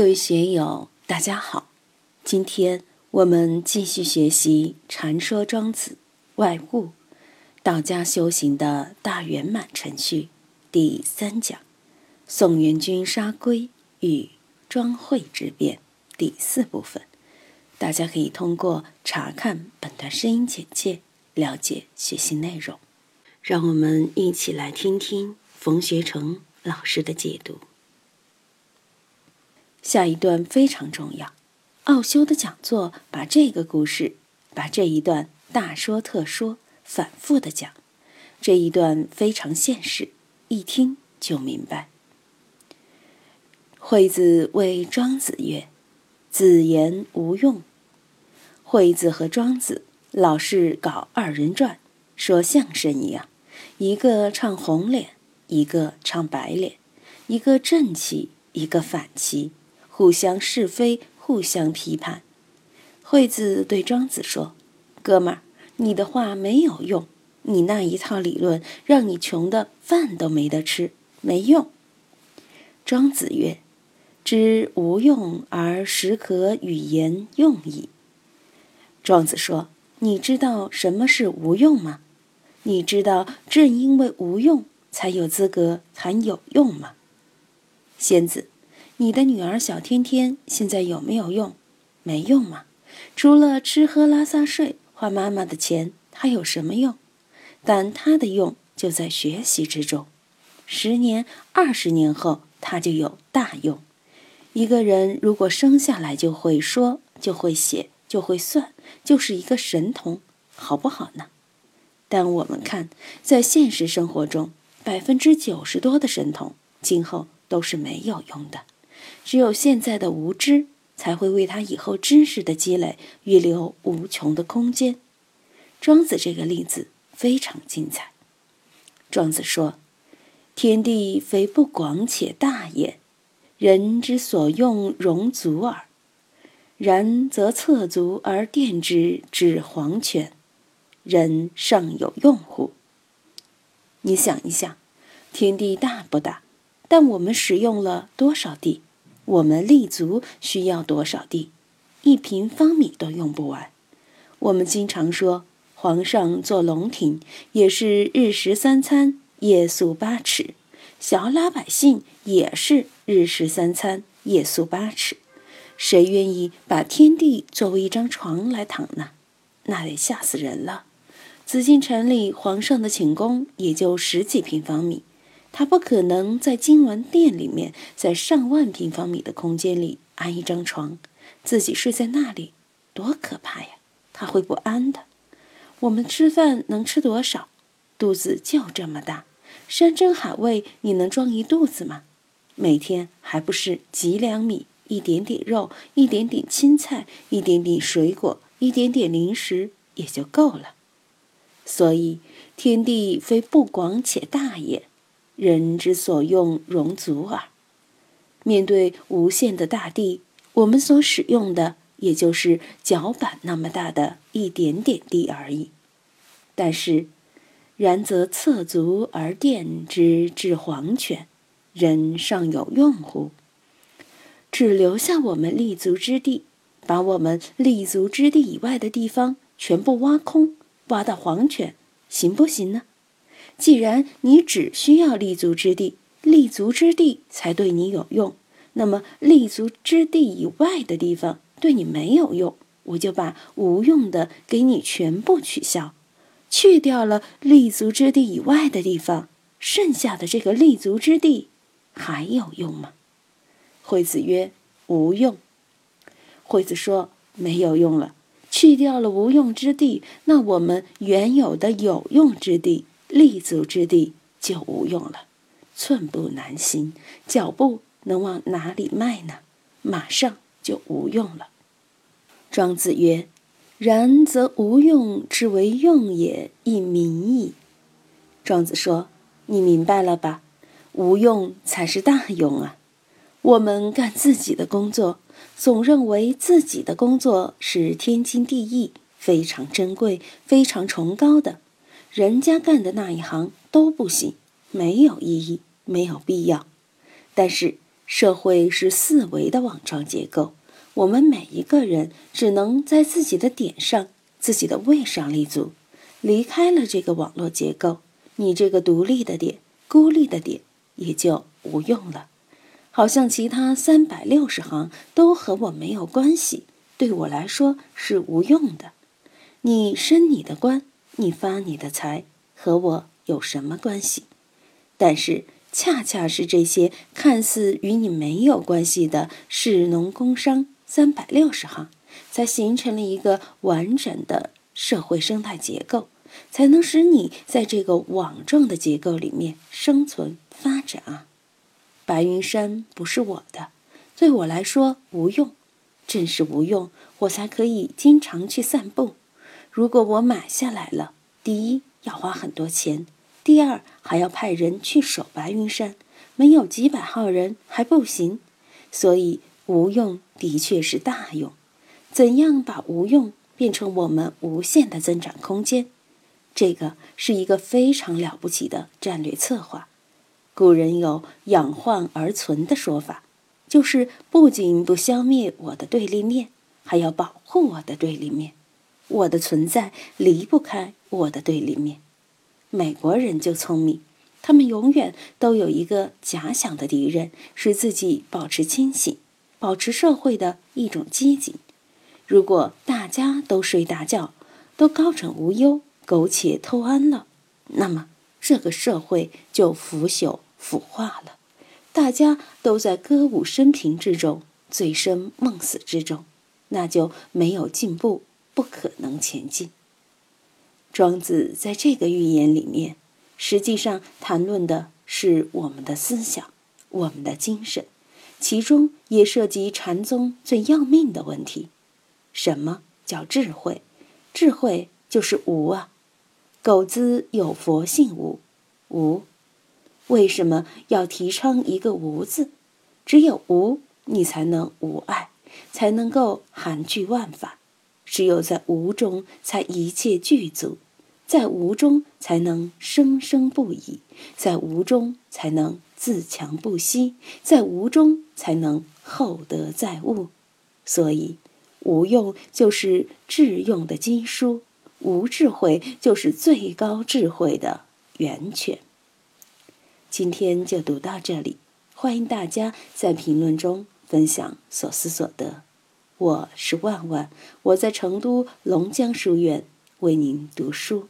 各位学友，大家好。今天我们继续学习《禅说庄子外物》，道家修行的大圆满程序第三讲：宋元君杀龟与庄惠之辩第四部分。大家可以通过查看本段声音简介了解学习内容。让我们一起来听听冯学成老师的解读。下一段非常重要，奥修的讲座把这个故事，把这一段大说特说，反复的讲，这一段非常现实，一听就明白。惠子谓庄子曰：“子言无用。”惠子和庄子老是搞二人转，说相声一样，一个唱红脸，一个唱白脸，一个正气，一个反气。互相是非，互相批判。惠子对庄子说：“哥们儿，你的话没有用，你那一套理论让你穷的饭都没得吃，没用。”庄子曰：“知无用而实可与言用矣。”庄子说：“你知道什么是无用吗？你知道正因为无用，才有资格谈有用吗？”仙子。你的女儿小天天现在有没有用？没用嘛，除了吃喝拉撒睡花妈妈的钱，她有什么用？但她的用就在学习之中。十年、二十年后，她就有大用。一个人如果生下来就会说、就会写、就会算，就是一个神童，好不好呢？但我们看，在现实生活中，百分之九十多的神童今后都是没有用的。只有现在的无知，才会为他以后知识的积累预留无穷的空间。庄子这个例子非常精彩。庄子说：“天地非不广且大也，人之所用容足耳。然则侧足而垫之，指黄泉，人尚有用乎？”你想一想，天地大不大？但我们使用了多少地？我们立足需要多少地？一平方米都用不完。我们经常说，皇上坐龙庭也是日食三餐，夜宿八尺；小老百姓也是日食三餐，夜宿八尺。谁愿意把天地作为一张床来躺呢？那得吓死人了。紫禁城里皇上的寝宫也就十几平方米。他不可能在金銮殿里面，在上万平方米的空间里安一张床，自己睡在那里，多可怕呀！他会不安的。我们吃饭能吃多少？肚子就这么大，山珍海味你能装一肚子吗？每天还不是几两米，一点点肉，一点点青菜，一点点水果，一点点零食也就够了。所以，天地非不广且大也。人之所用容足耳。面对无限的大地，我们所使用的也就是脚板那么大的一点点地而已。但是，然则侧足而垫之至黄泉，人尚有用乎？只留下我们立足之地，把我们立足之地以外的地方全部挖空，挖到黄泉，行不行呢？既然你只需要立足之地，立足之地才对你有用，那么立足之地以外的地方对你没有用，我就把无用的给你全部取消，去掉了立足之地以外的地方，剩下的这个立足之地还有用吗？惠子曰：“无用。”惠子说：“没有用了，去掉了无用之地，那我们原有的有用之地。”立足之地就无用了，寸步难行，脚步能往哪里迈呢？马上就无用了。庄子曰：“然则无用之为用也，亦民矣。”庄子说：“你明白了吧？无用才是大用啊！我们干自己的工作，总认为自己的工作是天经地义、非常珍贵、非常崇高的。”人家干的那一行都不行，没有意义，没有必要。但是社会是四维的网状结构，我们每一个人只能在自己的点上、自己的位上立足。离开了这个网络结构，你这个独立的点、孤立的点也就无用了。好像其他三百六十行都和我没有关系，对我来说是无用的。你升你的官，你发你的财，和我有什么关系？但是，恰恰是这些看似与你没有关系的士农工商三百六十行，才形成了一个完整的社会生态结构，才能使你在这个网状的结构里面生存发展啊。白云山不是我的，对我来说无用。正是无用，我才可以经常去散步。如果我买下来了，第一要花很多钱。第二，还要派人去守白云山，没有几百号人还不行。所以，无用的确是大用。怎样把无用变成我们无限的增长空间？这个是一个非常了不起的战略策划。古人有“养患而存”的说法，就是不仅不消灭我的对立面，还要保护我的对立面。我的存在离不开我的对立面。美国人就聪明，他们永远都有一个假想的敌人，使自己保持清醒，保持社会的一种机警。如果大家都睡大觉，都高枕无忧、苟且偷安了，那么这个社会就腐朽腐化了。大家都在歌舞升平之中、醉生梦死之中，那就没有进步，不可能前进。庄子在这个寓言里面，实际上谈论的是我们的思想、我们的精神，其中也涉及禅宗最要命的问题：什么叫智慧？智慧就是无啊！狗子有佛性无？无。为什么要提倡一个无字？只有无，你才能无爱，才能够含聚万法。只有在无中，才一切具足；在无中，才能生生不已；在无中，才能自强不息；在无中，才能厚德载物。所以，无用就是智用的基书，无智慧就是最高智慧的源泉。今天就读到这里，欢迎大家在评论中分享所思所得。我是万万，我在成都龙江书院为您读书。